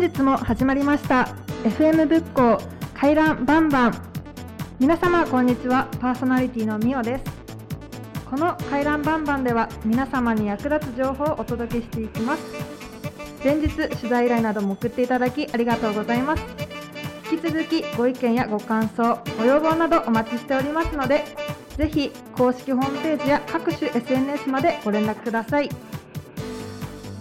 本日も始まりました。FM 仏教回覧バンバン。皆様こんにちは。パーソナリティのみおです。この回覧バンバンでは皆様に役立つ情報をお届けしていきます。前日取材依頼なども送っていただきありがとうございます。引き続きご意見やご感想ご要望などお待ちしておりますのでぜひ公式ホームページや各種 SNS までご連絡ください。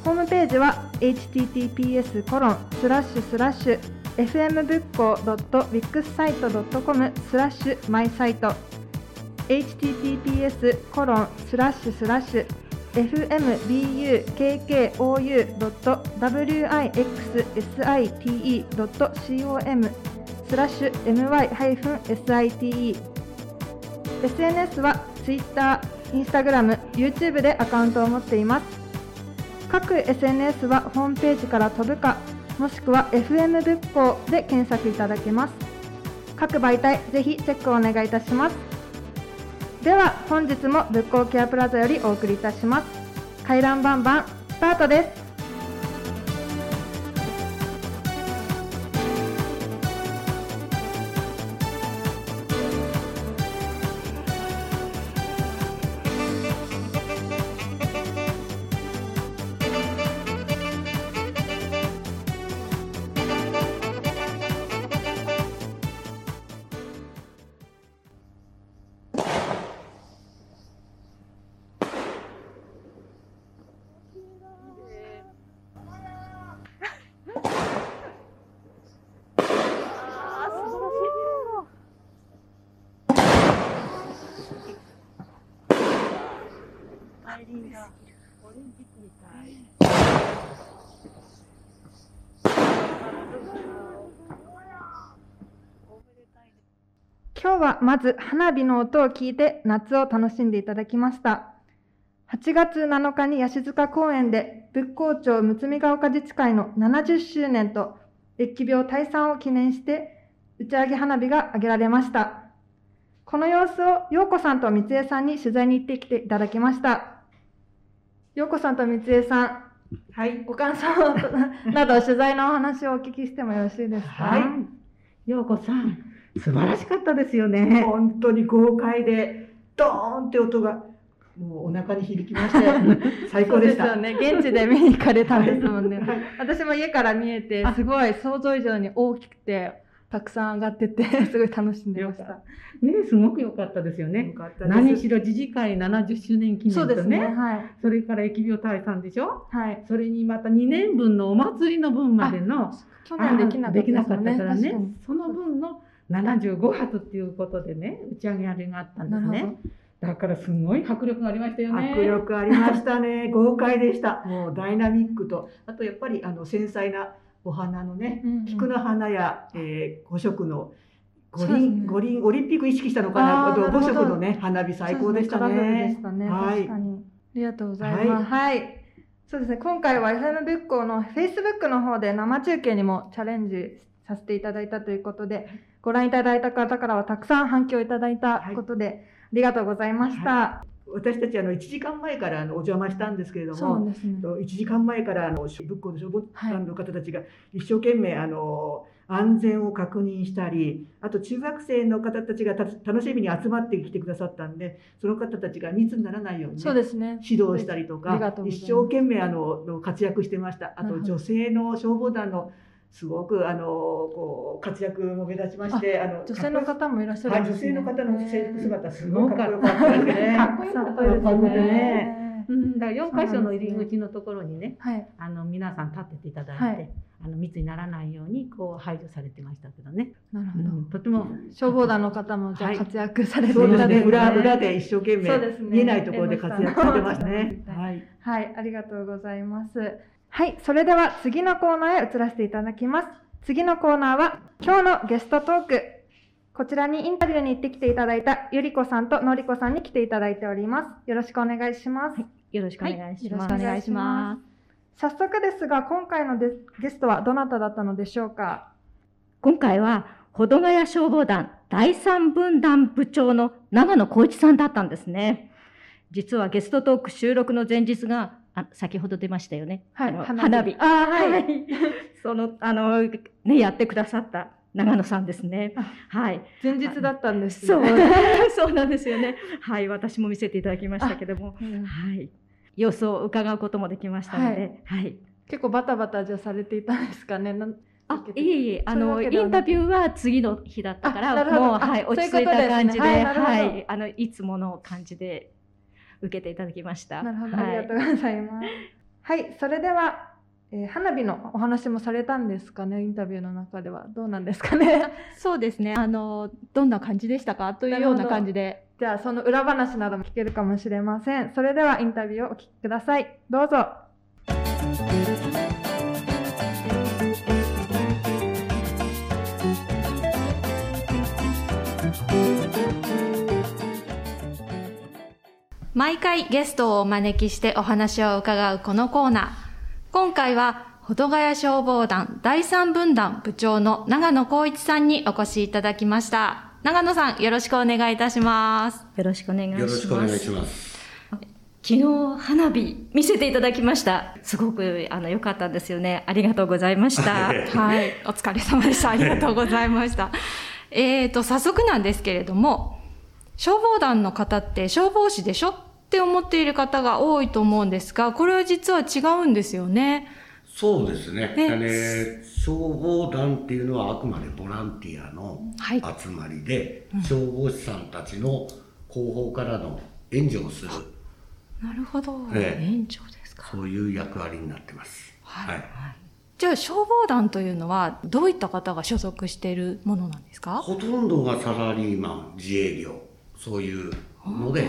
ホームページは https コロンスラッシュスラッシュ fm 仏教 .wixsite.com スラッシュマイサイト https コロンスラッシュスラッシュ fmbukkou.wixsite.com スラッシュ my-site SNS は Twitter、Instagram、YouTube でアカウントを持っています各 SNS はホームページから飛ぶかもしくは FM 仏法で検索いただけます。各媒体ぜひチェックをお願いいたします。では本日も仏法ケアプラザよりお送りいたします。回覧バンバンスタートです。今日はまず花火の音を聞いて夏を楽しんでいただきました。8月7日に八塚公園で仏光町むつみが丘自治会の70周年と疫病退散を記念して打ち上げ花火が上げられました。この様子を陽子さんと三江さんに取材に行ってきていただきました。陽子さんと三江さん、はい。ご感想など 取材のお話をお聞きしてもよろしいですか？はい。ようこさん、素晴らしかったですよね。本当に豪快で、ドーンって音が、もうお腹に響きまして、最高でした。そうですよね。現地で見に行かれたんですもんね はい。私も家から見えてあ、すごい想像以上に大きくて、たくさん上がってて、すごい楽しんでました。ね、すごく良かったですよねよ。何しろ自治会70周年記念とね、そうですね。はい。それから疫病退散でしょ？はい。それにまた2年分のお祭りの分までの、去年できなかったできなかったからねその分の75発っていうことでね、打ち上げあれがあったんですね。だからすごい迫力がありましたよね。迫力ありましたね。豪快でした。もうダイナミックと、あとやっぱりあの繊細なお花のね、うんうん菊の花や、えー、五色の五輪、五輪、オリンピック意識したのかな、あとあーなるほど五色のね、花火最高でしたそうですね。はい。ありがとうございます。はい。そうですね。今回は FM 仏教の Facebook の方で生中継にもチャレンジさせていただいたということで、ご覧いただいた方からはたくさん反響いただいたことで、ありがとうございました。私たちあの1時間前からあのお邪魔したんですけれども、ね。1時間前からあの仏教の消防団の方たちが一生懸命あの安全を確認したりあと中学生の方たちがた楽しみに集まってきてくださったんでその方たちが密にならないようにね、そうですね。指導したりとか一生懸命あの活躍してましたあと女性の消防団のすごくあのこう活躍も目立ちましてあの女性の方もいらっしゃるんですね。女性の方の制服へ姿すごい かっこよかったですね。かっこよかったですね。ね。うん、だから4箇所の入り口のところにね、はい。あの皆さん立ってていただいて、はいあの密にならないようにこう排除されてましたけどね。なるほど。うん、とても消防団の方もじゃ活躍されていそうですね。ただいて、裏裏で一生懸命ね見えないところで活躍してましたね。はい。はい、ありがとうございます。はい、それでは次のコーナーへ移らせていただきます。次のコーナーは今日のゲストトーク。こちらにインタビューに行ってきていただいたゆりこさんとのりこさんに来ていただいております。よろしくお願いします。よろしくお願いします。はいよろしくお願いします早速ですが、今回のデゲストはどなただったのでしょうか？今回は、保土ヶ谷消防団第三分団部長の長野光一さんだったんですね。実はゲストトーク収録の前日があ先ほど出ましたよね。はいあの花火はい。はい その、あの、ね、やってくださった長野さんですね。はい。前日だったんですそうね。そうなんですよね。はい。私も見せていただきましたけども。うんはい。様子を伺うこともできましたので。はい。結構バタバタじゃされていたんですかね。あ、いえいえ、あの、インタビューは次の日だったから、もう、あはい、落ち着いた感じで、はい、あの、いつもの感じで受けていただきました。なるほど、はいありがとうございます。はい、それでは、えー花火のお話もされたんですかね、インタビューの中では。どうなんですかね？そうですね。あの、どんな感じでしたか？というような感じで。じゃあ、その裏話なども聞けるかもしれません。それではインタビューをお聞きください。どうぞ。毎回ゲストをお招きしてお話を伺うこのコーナー。今回は、保土ヶ谷消防団第三分団部長の長野光一さんにお越しいただきました。長野さん、よろしくお願いいたします。よろしくお願いします。よろしくお願いします。昨日花火見せていただきました。すごくあの良かったんですよね。ありがとうございました。はい、お疲れ様でした。ありがとうございました。えーと、早速なんですけれども、消防団の方って消防士でしょって思っている方が多いと思うんですが、これは実は違うんですよね。そうですね。ね消防団っていうのはあくまでボランティアのはい集まりで、消防士さんたちの後方からの援助をする、なるほど。ええ園長ですか。そういう役割になってます。はいはい。じゃあ消防団というのはどういった方が所属しているものなんですか？ほとんどがサラリーマン、自営業、そういうので、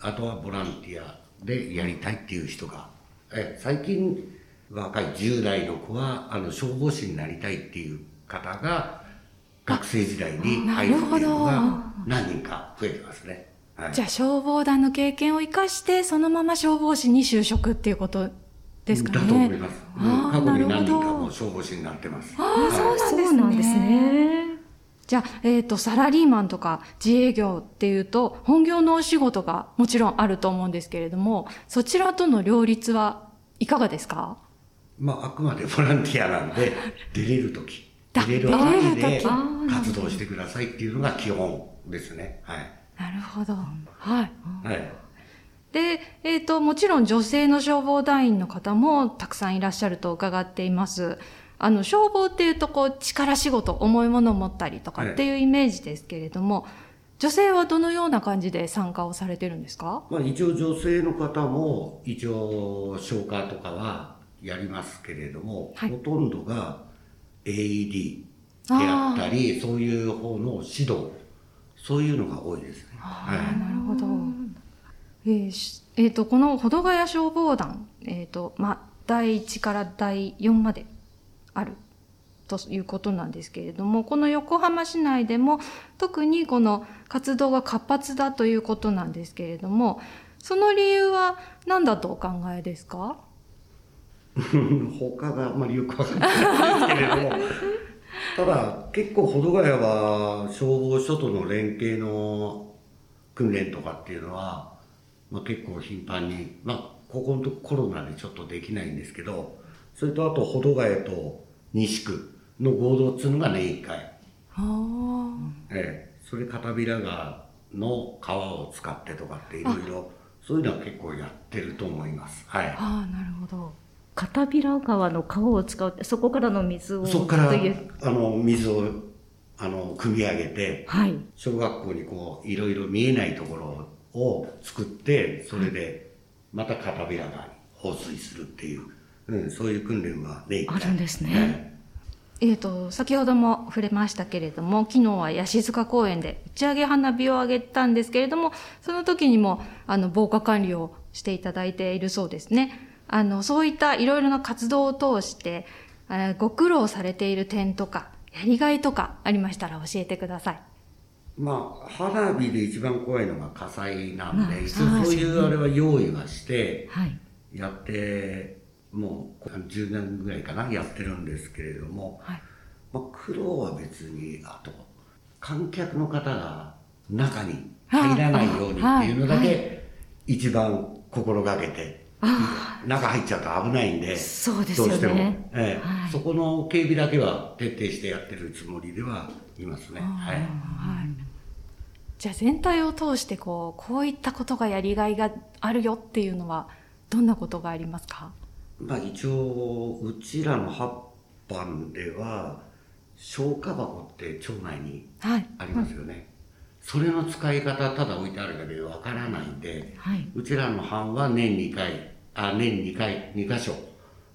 あとはボランティアでやりたいっていう人が、え最近若い10代の子はあの消防士になりたいっていう方が学生時代に入るっていうのが何人か増えてますね。はい、じゃあ消防団の経験を生かしてそのまま消防士に就職っていうことですかね。だと思います。過去に何人かなるほども消防士になってます。ああ、そうなんですね。そうなんですね。じゃあ、えっ、と、サラリーマンとか自営業っていうと、本業のお仕事がもちろんあると思うんですけれども、そちらとの両立はいかがですか？まあ、あくまでボランティアなんで、出れるとき、だ出れる範囲で活動してくださいっていうのが基本ですね。はい。なるほど。はい。はい。で、えっ、と、もちろん女性の消防団員の方もたくさんいらっしゃると伺っています。あの、消防っていうと、こう、力仕事、重いものを持ったりとかっていうイメージですけれども、女性はどのような感じで参加をされてるんですか？まあ、一応女性の方も、一応消火とかはやりますけれども、はいほとんどが AED であったり、そういう方の指導、そういうのが多いですね。はい。なるほど。えーしえーと、この保土ヶ谷消防団、えーと、まあ、第1から第4まであるということなんですけれども、この横浜市内でも特にこの活動が活発だということなんですけれども、その理由は何だとお考えですか？他があんまりよくわかんないんですけれども、ただ結構保土ヶ谷は消防署との連携の訓練とかっていうのは、まあ、結構頻繁に、まあ、ここのとコロナでちょっとできないんですけど、それとあと保土ヶ谷と西区の合同っていうのが年1回。あええ、それ片平川の川を使ってとかっていろいろ、そういうのは結構やってると思います。はい。あー、なるほど。片平川の川を使うって、そこからの水を。そこから。あの水をあの汲み上げてはい。小学校にこういろいろ見えないところを作ってそれでまた片平川に放水するっていう、うん、そういう訓練はねあるんですね。えー、と先ほども触れましたけれども昨日は八塚公園で打ち上げ花火を上げたんですけれどもその時にもあの防火管理をしていただいているそうですね。あのそういったいろいろな活動を通して、えーご苦労されている点とかやりがいとかありましたら教えてください。まあ花火で一番怖いのが火災なんで、まあそういうあれは用意はしてはい。やってもう10年ぐらいかなやってるんですけれども、はいまあ、苦労は別にあと観客の方が中に入らないようにっていうのだけ一番心がけてあ中入っちゃうと危ないんで、そうですよどうしても、ね。ええはいそこの警備だけは徹底してやってるつもりではいますね。はい。はい。じゃあ全体を通してこうこういったことがやりがいがあるよっていうのはどんなことがありますか？まあ一応、うちらの八班では、消火箱って町内にはい。ありますよね。それの使い方ただ置いてあるだけでわからないんで、はい。うちらの班は年2回、あ、年2回、2箇所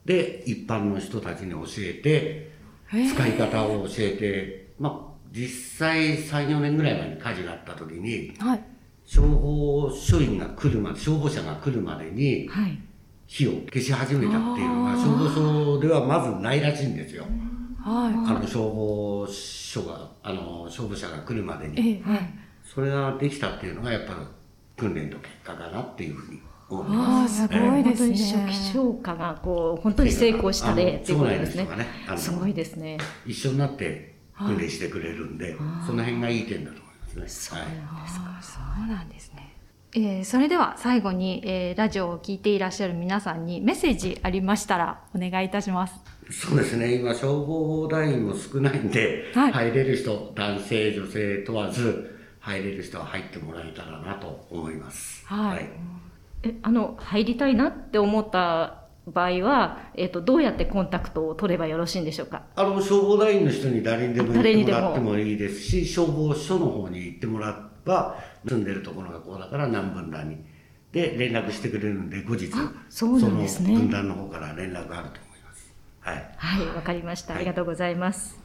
で一般の人たちに教えて、え使い方を教えて、まあ、実際3、4年ぐらい前に火事があった時に、はい。消防署員が来るまで、消防車が来るまでにはい。火を消し始めたっていうのが、消防署ではまずないらしいんですよ。はあの消防署が、あの消防車が来るまでい。に。ええ。それができたっていうのがやっぱり訓練の結果かなっていうふうに思ってああます。すごいです本当に初ね。期消火がこう本当に成功した例っていうことですねすごいですね。一緒になって訓練してくれるんで、その辺がいい点だと思いますね。はいああそうなんですね。えーそれでは最後に、えーラジオを聞いていらっしゃる皆さんにメッセージありましたらお願いいたします。そうですね、今、消防団員も少ないんで、はい入れる人、男性、女性問わず、入れる人は入ってもらえたらなと思います。はいえあの入りたいなって思った場合はえっ、とどうやってコンタクトを取ればよろしいんでしょうか？あの消防団員の人に誰にでも行ってももらってもいいですし、消防署の方に行ってもらえば、住んでるところがこうだから何分団に。で、連絡してくれるんで、後日、そうなんで分団の方から連絡があると思います。はい。はいわかりました。ありがとうございます。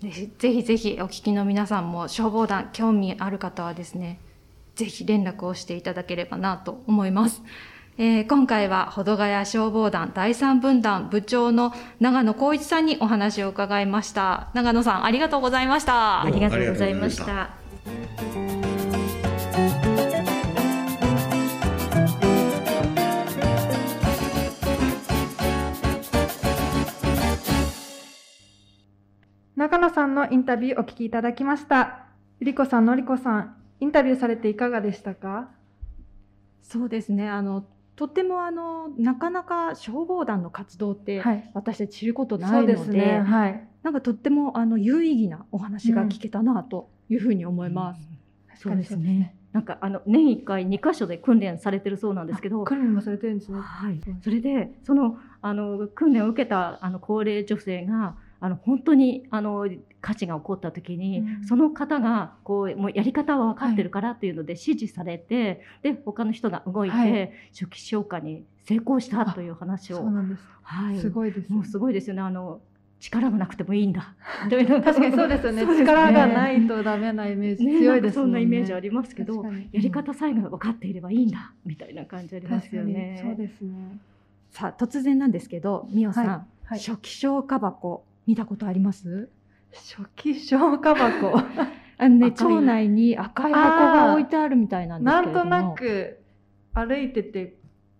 ぜひぜひぜひお聞きの皆さんも消防団興味ある方はですね、ぜひ連絡をしていただければなと思います。えー今回は保土ヶ谷消防団第三分団部長の長野光一さんにお話を伺いました。長野さんありがとうございました。ありがとうございました。中野さんのインタビューお聞きいただきました。ゆりこさん、のりこさん、インタビューされていかがでしたか？そうですね。あのとってもあのなかなか消防団の活動ってはい。私たち知ることなそいうので、ですね。はい。なんかとってもあの有意義なお話が聞けたなというふうに思います。そうですね。なんかあの年一回二箇所で訓練されてるそうなんですけど、訓練もされてるんですね。はい。それでそのあの訓練を受けたあの高齢女性があの本当にあの火事が起こった時に、うんその方がこうもうやり方は分かってるからっていうので指示されて、で他の人が動いて、はい初期消火に成功したという話を、そうなんです。はい。すごいです。もうすごいですよね。あの力がなくてもいいんだ。確かにそうですよね。そうです力がないとダメなイメージね強いですね。なんかそんなイメージありますけど、やり方さえが分かっていればいいんだみたいな感じありますよね。そうですね。さあ突然なんですけど、みおさん、はいはい初期消火箱見たことあります？初期消火箱。あのね町内に赤い箱が置いてあるみたいなんですなけれども。んとなく歩いてて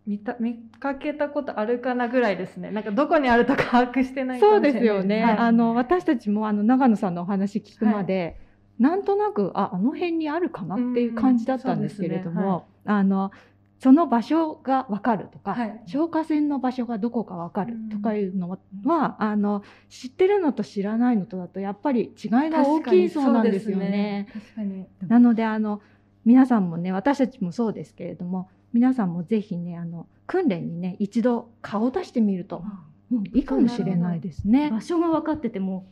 見た見かけたことあるかなぐらいですね。なんかどこにあるとか把握してないかそうですよね。はいあの私たちもあの長野さんのお話聞くまで、なんとなくああの辺にあるかなっていう感じだったんですけれども、あのその場所がわかるとか、はい。消火栓の場所がどこかわかるとかいうのは、あの知ってるのと知らないのとだとやっぱり違いが大きいそうなんですよね。なのであの皆さんもね私たちもそうですけれども皆さんもぜひねあの訓練にね一度顔を出してみると、うん。いいかもしれないですね。場所が分かってても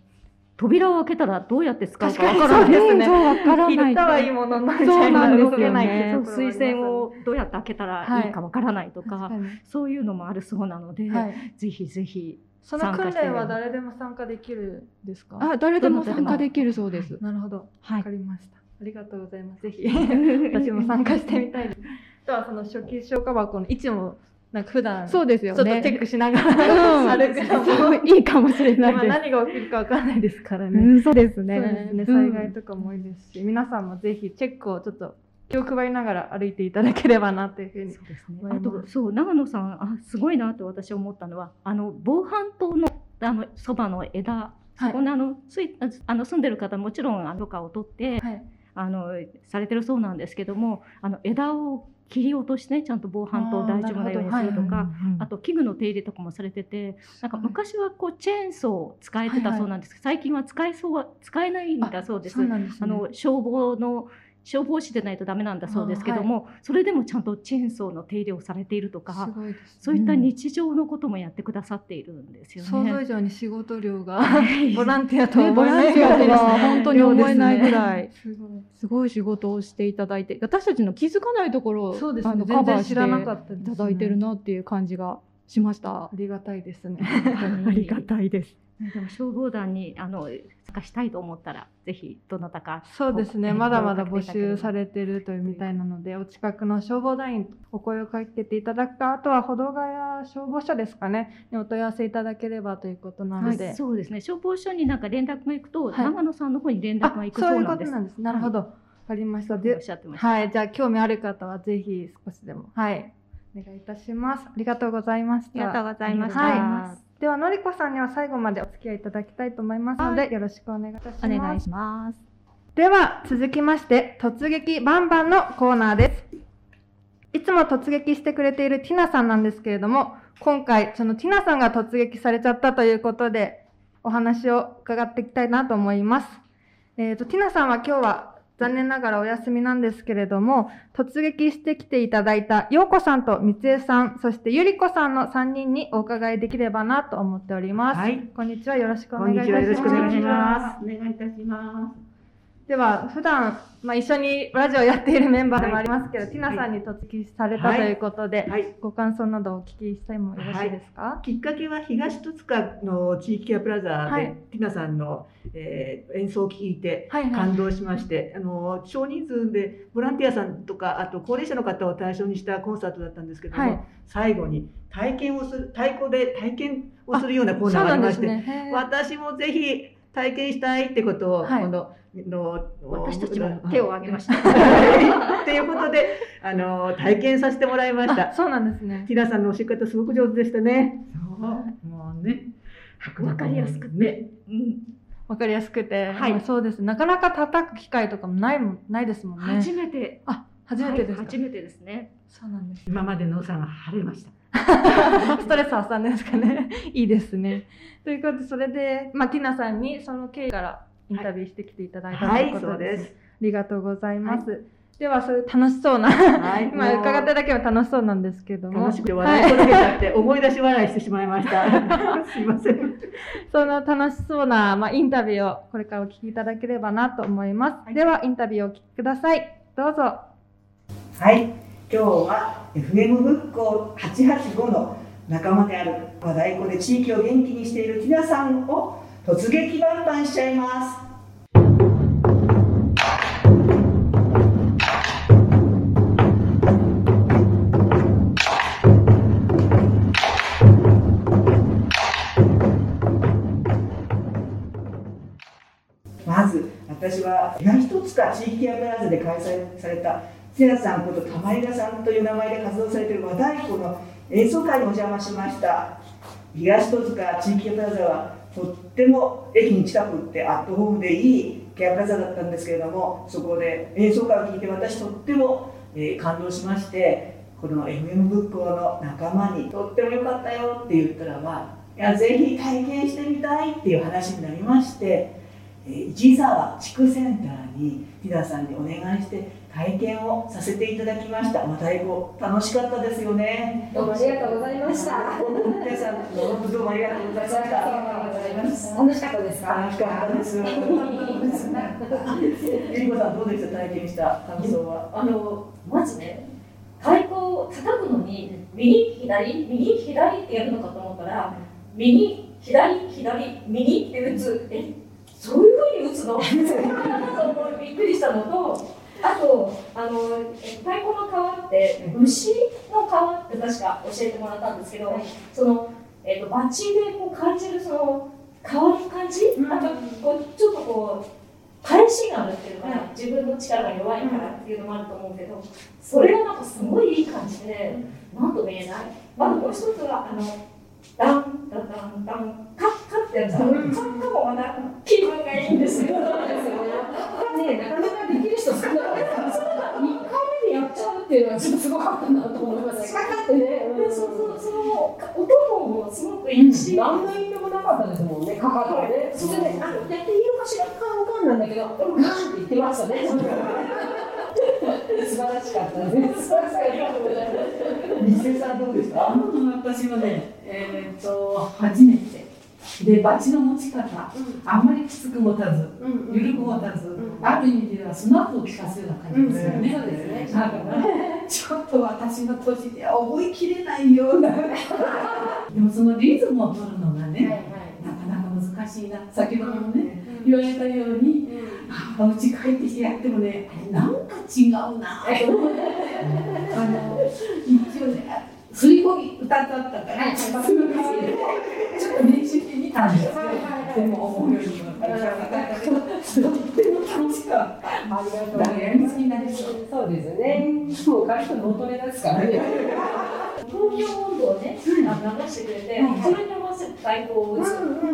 扉を開けたらどうやって使うか確分からないですね。そうわからない行 ったはいいもののみたいそうなんですよね。動けないっていうところがあります水栓をどうやって開けたらいいか分からないとか、確かにそういうのもあるそうなので、はい。ぜひぜひその訓練は誰でも参加できるんですか？あ誰でも参加できるそうです。なるほど。はいわかりました。ありがとうございます。ぜひ 私も参加してみたいです。あとはその初期消火箱の位置もなんか普段ちょそうですよっとチね。ェックしながうんら歩くのもいいかもしれない今です。何が起きるかわからないですからね。うん、そうですそうね。ですね。うん災害とかも多いですし、皆さんもぜひチェックをちょっと気を配りながら歩いていただければなというふうに。そうですねあとそう長野さんあすごいなと私思ったのはあの防犯灯のあのそばの枝、はいそこにあのついあの住んでる方もちろんあの許可を取ってはい。あのされてるそうなんですけどもあの枝を切り落としてねちゃんと防犯と大丈夫なようにするとか。あと器具の手入れとかもされててなんか昔はこうチェーンソー使えてたそうなんですけど、最近は使えそうは使えないんだそうです。あの消防の消防士でないとダメなんだそうですけども、はい、それでもちゃんとチェーンソーの手入れをされているとか、ね、そういった日常のこともやってくださっているんですよね。想像以上に仕事量が ボランティアと思えない本当に思えないぐらいすごい仕事をしていただいて私たちの気づかないところを、ね、あのカバーしていただいてるなっていう感じがしました。ありがたいですね。ありがたいです。でも消防団にあの参加したいと思ったらぜひどなたかそうですね。まだまだ募集されてるというみたいなのでお近くの消防団員お声をかけていただくかあとは保土ヶ谷消防署ですかね。にお問い合わせいただければということなので、はい、そうですね。消防署になんか連絡が行くと、はい、長野さんの方に連絡が行くそうなんです。そういうことなんです。なるほど、わ、かりました。でおっしゃってました。はい。じゃあ興味ある方はぜひ少しでも。はい。お願いいたします。ありがとうございました。ありがとうございました、はいではのりこさんには最後までお付き合いいただきたいと思いますので、はい、よろしくお願いいたします。お願いします。では続きまして突撃バンバンのコーナーです。いつも突撃してくれているティナさんなんですけれども、今回そのティナさんが突撃されちゃったということで、お話を伺っていきたいなと思います。えっ、ー、と、ティナさんは今日は残念ながらお休みなんですけれども、突撃してきていただいた陽子さんと三江さん、そしてゆり子さんの3人にお伺いできればなと思っております。はい。こんにちは。よろしくお願いいたします。よろしくお願いします。お願いいたします。では、普段、まあ、一緒にラジオをやっているメンバーでもありますけど、はい、ティナさんに突撃されたということで、はい、ご感想などお聞きしてもよろしいですか、はい、きっかけは東戸塚の地域ケアプラザで、ティナさんの、えー、演奏を聴いて感動しまして、はいはい、あの少人数でボランティアさんとかあと高齢者の方を対象にしたコンサートだったんですけども、最後に体験をする太鼓で体験をするようなコーナーがありまして、ね、私もぜひ体験したいってことを、はい、このの私たちも手を挙げました。ということであの体験させてもらいました。そうなんですね。ティナさんの教え方すごく上手でしたね。そうもうねわかりやすくて、うん、わかりやすくて、はい、そうです。なかなか叩く機会とかもないもないですもんね。初めて。あ、初めてです、はい、初めてですね。そうなんです。今までのおさが晴れました。ストレス発散ですかね。いいですね。ということで、それで、まあ、ティナさんにその経緯からインタビューしてきていただいたということです。はい、ありがとうございます。はい、では、そういう楽しそうな、はい、今伺っただけは楽しそうなんですけども。楽しくて笑いこげちゃって、思い出し笑いしてしまいました。すいません。そんな楽しそうな、まあ、インタビューをこれからお聞きいただければなと思います。では、インタビューをお聞きください。どうぞ。はい。今日は FM 仏教885の仲間である和太鼓で地域を元気にしているティナさんを突撃バンバンしちゃいます。まず私は東戸塚地域ケアプラザで開催された瀬名さんこと玉井田さんという名前で活動されている和太鼓の演奏会にお邪魔しました。東戸塚地域プラザはとっても駅に近くってアットホームでいいケアプラザだったんですけれどもそこで演奏会を聴いて私とっても、えー、感動しましてこの FM 仏教の仲間にとってもよかったよって言ったらばいやぜひ体験してみたいっていう話になりまして市沢地区センターにティナさんにお願いして体験をさせていただきました。また英語楽しかったですよね。どうもありがとうございました。皆さんどうもありがとうございました。楽しかったですか？楽しかったです。ゆりこさんどうでした？体験した感想は？あのまずね太鼓を叩くのに右左右左ってやるのかと思ったら右左左右って打つ。えそういうふうに打つの？びっくりしたのとあとあの太鼓の皮って虫の皮って確か教えてもらったんですけど、その、えーと、バッチでこう感じるその皮の感じ、うん、あとこうちょっとこう返しがあるっていうのかな、自分の力が弱いからっていうのもあると思うけどそれがなんかすごいいい感じで何とも言えない。まずもう一つはあのダンダンダンダンカッん、な気分がいいんですよ。そうですよね。ねなかなかできる人少ない。一回目でやっちゃうっていうのはちょっとすごかったなと思います。かってね。う、そうそうその音もすごくいいし、ん、何の意味もなかったですもんね。かかとね。そで、ね、あやっていいのかしらかわかんなんだけど、でもンって言ってましたね。素晴らしかったです。西さんどうですか？私はね、え、っと初めて。でバチの持ち方、あんまりきつく持たず、ゆるく持たず、ある意味ではスナップを効かすような感じですよね。そうですね。だからちょっと私の年で覚えきれないような。でもそのリズムを取るのがね、なかなか難しいな。先ほどもね、言われたように、あうち帰ってきてやってもね、なんか違うな。あの一応ね。吸い込み歌ったったから、ちょっと練習してみたんですよ。でも思うよりもとっても楽しかった。ありがとうそう。ですね。もう彼と脳トレですからね。東京温度をね、流してくれて、それに合わせて太鼓を打つ。あの東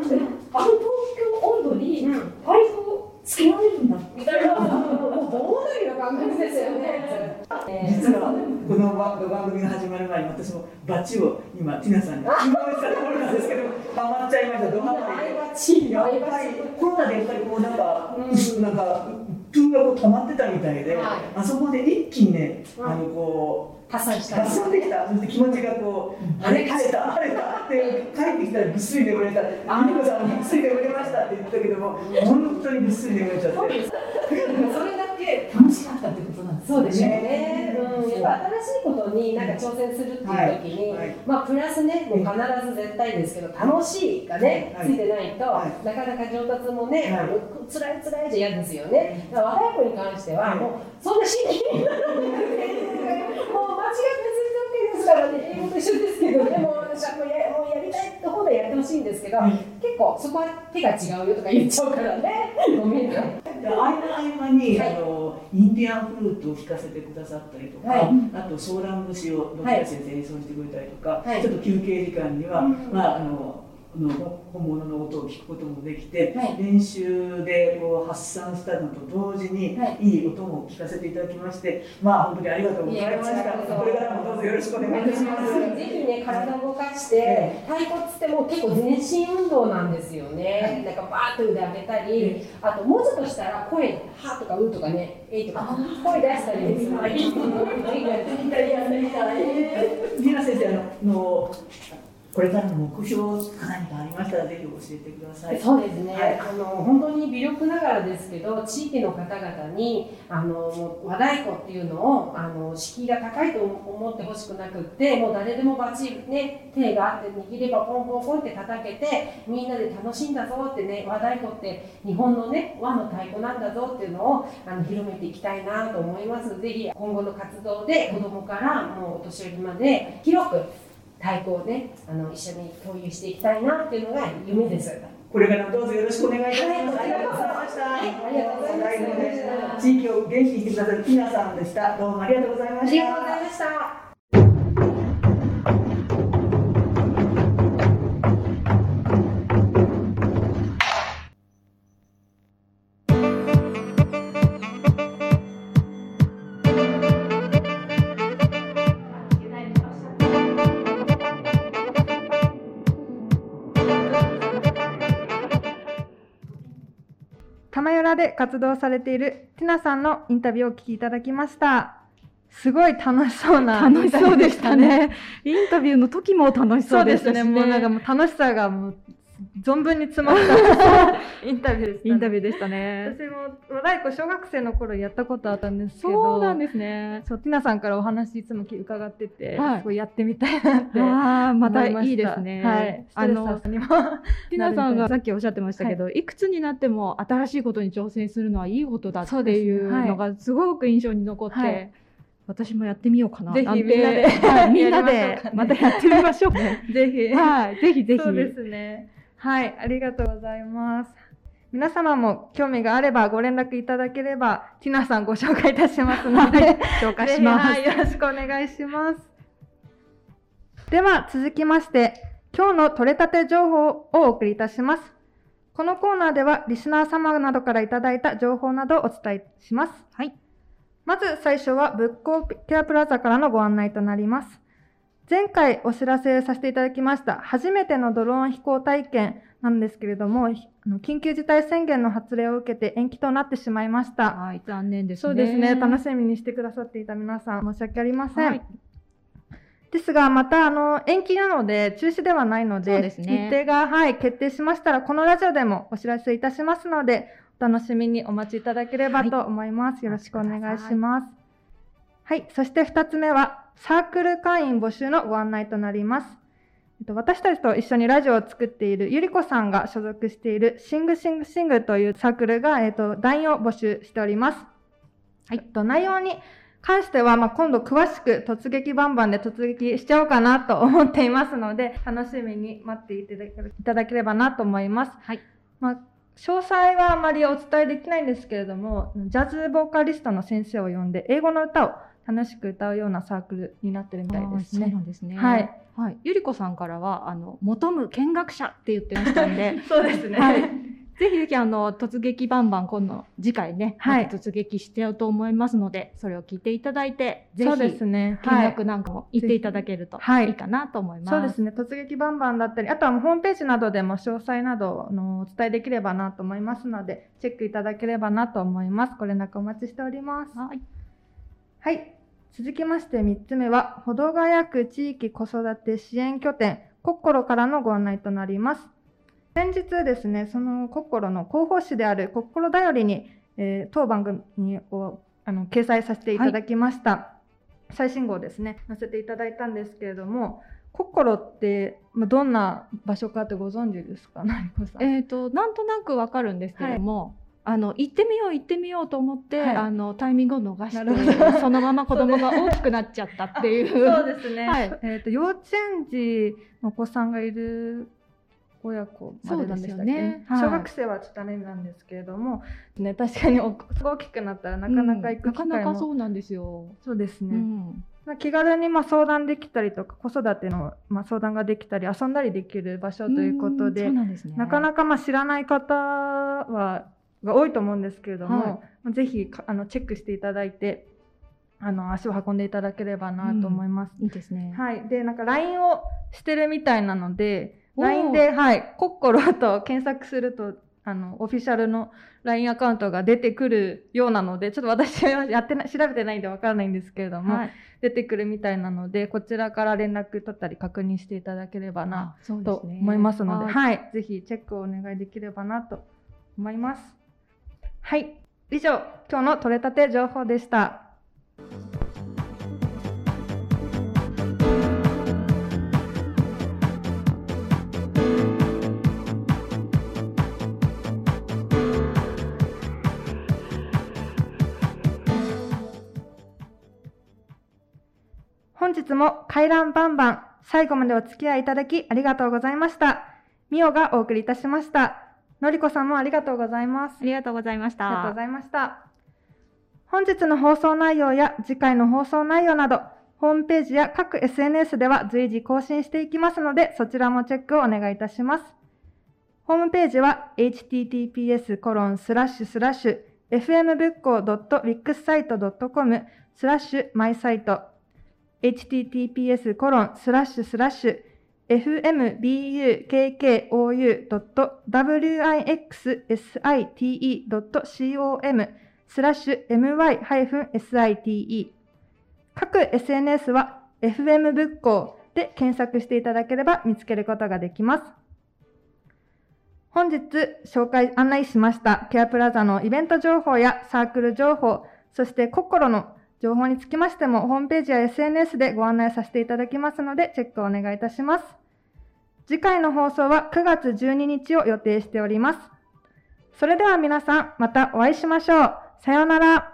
京温度に太鼓つけられるんだみたいな、もう盆踊りの感覚ですよね。実はこの番組が始まる前に私もバチを今ティナさんに質問したところなんですけどハマっちゃいましたドハマりでやっぱりコロナでやっぱりこうなんか、うん、なんかプがこう溜まってたみたいで、はい、あそこで一気にね、あのこう発散した。発散できた。そして気持ちがこう、あれ晴れた。晴れたって帰ってきたらぐっすり眠れた。あみこさんぐっすり眠れましたって言ったけども本当にぐっすり眠れちゃって。そ れだけ楽しかったってことそうですね、うん、やっぱ新しいことになんか挑戦するっていう時に、はい。はい、まあプラスねもう必ず絶対ですけど楽しいがね、はい、ついてないと、なかなか上達もね、はい、辛い辛いじゃ嫌ですよね、若い。子に関してはもうそんな真剣に もう間違ってですからね、英語と一緒ですけど、でも私はもうやもうやりたいって方でやってほしいんですけど、結構そこは手が違うよとか言っちゃうからね、ごめんなさい。合間合間に、はい、あのインディアンフルートを聴かせてくださったりとか、はい、あとソーラン節を野田先生演奏してくれたりとか、はい、ちょっと休憩時間には、まああのの本物の音を聞くこともできて、はい、練習でこう発散したのと同時に、はい、いい音も聞かせていただきまして、まあ本当にありがとうございました。これからもどうぞよろしくお願いします。ぜひね体を動かして、太鼓つっても結構全身運動なんですよね。なんかバーッと腕上げたり、あともうちょっとしたら声はとかうとかね、えいとか声出したりですね。イタリアンみたい。リナ先生あの。これからの目標何かありましたらぜひ教えてください。そうですね。はい、あの本当に微力ながらですけど、地域の方々にあの和太鼓っていうのをあの敷居が高いと思ってほしくなくって、もう誰でもバチね手があって握ればポンポンポンって叩けてみんなで楽しんだぞってね和太鼓って日本のね和の太鼓なんだぞっていうのをあの広めていきたいなと思います。ぜひ今後の活動で子供からもうお年寄りまで広く太鼓をねあの一緒に共有していきたいなっていうのが夢です。これからもどうぞよろしくお願いいたします。ありがとうございました。ありがとうござい。ました。地域を元気にしてくださるティナさんでした。どうもありがとうござい。ました。ありがとうござい。ました。で活動されているティナさんのインタビューをお聞きいただきました。すごい楽しそうな、楽しそうでしたね。インタビューの時も楽しそうでしたね。もうなんかもう楽しさがもう存分に詰まったインタビューでした、ね、インタビューでしたね。私も和太鼓小学生の頃やったことあったんですけど、そうなんですね。そうティナさんからお話いつも伺ってて、はい、すごいやってみたいなってああまたいいですね。はい。あのティナさんがさっきおっしゃってましたけど、はい、いくつになっても新しいことに挑戦するのはいいことだっていうのがすごく印象に残って。はい私もやってみようかな。ぜひみんなで、はい、みんなでまたやってみましょうね。ぜひ。はい、ぜひぜひ。そうですね。はい、ありがとうございます。皆様も興味があればご連絡いただければ、ティナさんご紹介いたしますので、紹介します、はい。よろしくお願いします。では続きまして、今日の取れたて情報をお送りいたします。このコーナーではリスナー様などからいただいた情報などをお伝えします。はい。まず最初は仏光ケアプラザからのご案内となります。前回お知らせさせていただきました初めてのドローン飛行体験なんですけれども、緊急事態宣言の発令を受けて延期となってしまいました。はい、残念ですね。そうですね。楽しみにしてくださっていた皆さん、申し訳ありません。はい、ですが、また、あの、延期なので、中止ではないので、でね、日程が、はい、決定しましたら、このラジオでもお知らせいたしますので、お楽しみにお待ちいただければと思います。はい、よろしくお願いします。はい、そして2つ目は、サークル会員募集のご案内となります。私たちと一緒にラジオを作っているゆりこさんが所属しているシングシングシングというサークルが、えっ、と、団員を募集しております。はい。と、内容に関しては、まあ、今度詳しく突撃バンバンで突撃しちゃおうかなと思っていますので、楽しみに待っていただければなと思います。はい。まあ、詳細はあまりお伝えできないんですけれども、ジャズボーカリストの先生を呼んで、英語の歌を楽しく歌うようなサークルになってるみたいですね。そうなんですね。はい。はい、ゆりこさんからはあの求む見学者って言ってましたんで、そうですね。はい。ぜひぜひあの突撃バンバン今度次回ね、はい、突撃してうと思いますので、それを聞いていただいて、ぜひですね。見学なんかも行っていただけるといいかなと思います。はい、そうですね。突撃バンバンだったり、あとはホームページなどでも詳細などのお伝えできればなと思いますので、チェックいただければなと思います。ご連絡お待ちしております。はい。はい。続きまして3つ目は、保土ヶ谷区地域子育て支援拠点、コッコロからのご案内となります。先日ですね、そのコッコロの広報誌であるコッコロだよりに、えー、当番組をあの掲載させていただきました、はい、最新号ですね、載せていただいたんですけれども、コッコロってどんな場所かってご存知ですか、えっ、ー、となんとなくわかるんですけども、あの行ってみよう行ってみようと思って、はい、あのタイミングを逃してそのまま子供が大きくなっちゃったっていう。そうですね、はい、えーと、幼稚園児のお子さんがいる親子までなんでしたっけ、ね。はい、小学生はちょっとダメなんですけれども、ね、確かに大きくなったらなかなか行く機会も、うん、なかなかそうなんですよ。そうですね、うん。気軽にま相談できたりとか子育てのま相談ができたり遊んだりできる場所ということで、ね、なかなかま知らない方はが多いと思うんですけれども、はい、ぜひあのチェックしていただいてあの足を運んでいただければなと思います。うん、いいですね。はい。で、なんか LINE をしてるみたいなので、LINE で、はい、コッコロと検索すると、あの、オフィシャルの LINE アカウントが出てくるようなので、ちょっと私はやってな、調べてないんでわからないんですけれども、はい、出てくるみたいなので、こちらから連絡取ったり確認していただければな、と思いますので、はい、ぜひチェックをお願いできればなと思います。はい。以上、今日の取れたて情報でした。本日も回覧バンバン最後までお付き合いいただきありがとうございました。ミオがお送りいたしました。のりこさんもありがとうございます。ありがとうございました。ありがとうございました。本日の放送内容や次回の放送内容など、ホームページや各 SNS では随時更新していきますので、そちらもチェックをお願いいたします。ホームページは https コロンスラッシュスラッシュ fmbookco.wixsite.com スラッシュマイサイト https コロンスラッシュスラッシュ fmbukkou.wixsite.com スラッシュ my-site 各 SNS は FM 仏教で検索していただければ見つけることができます。本日紹介、案内しましたケアプラザのイベント情報やサークル情報、そして心の情報につきましても、ホームページや SNS でご案内させていただきますので、チェックをお願いいたします。次回の放送は9月12日を予定しております。それでは皆さん、またお会いしましょう。さようなら。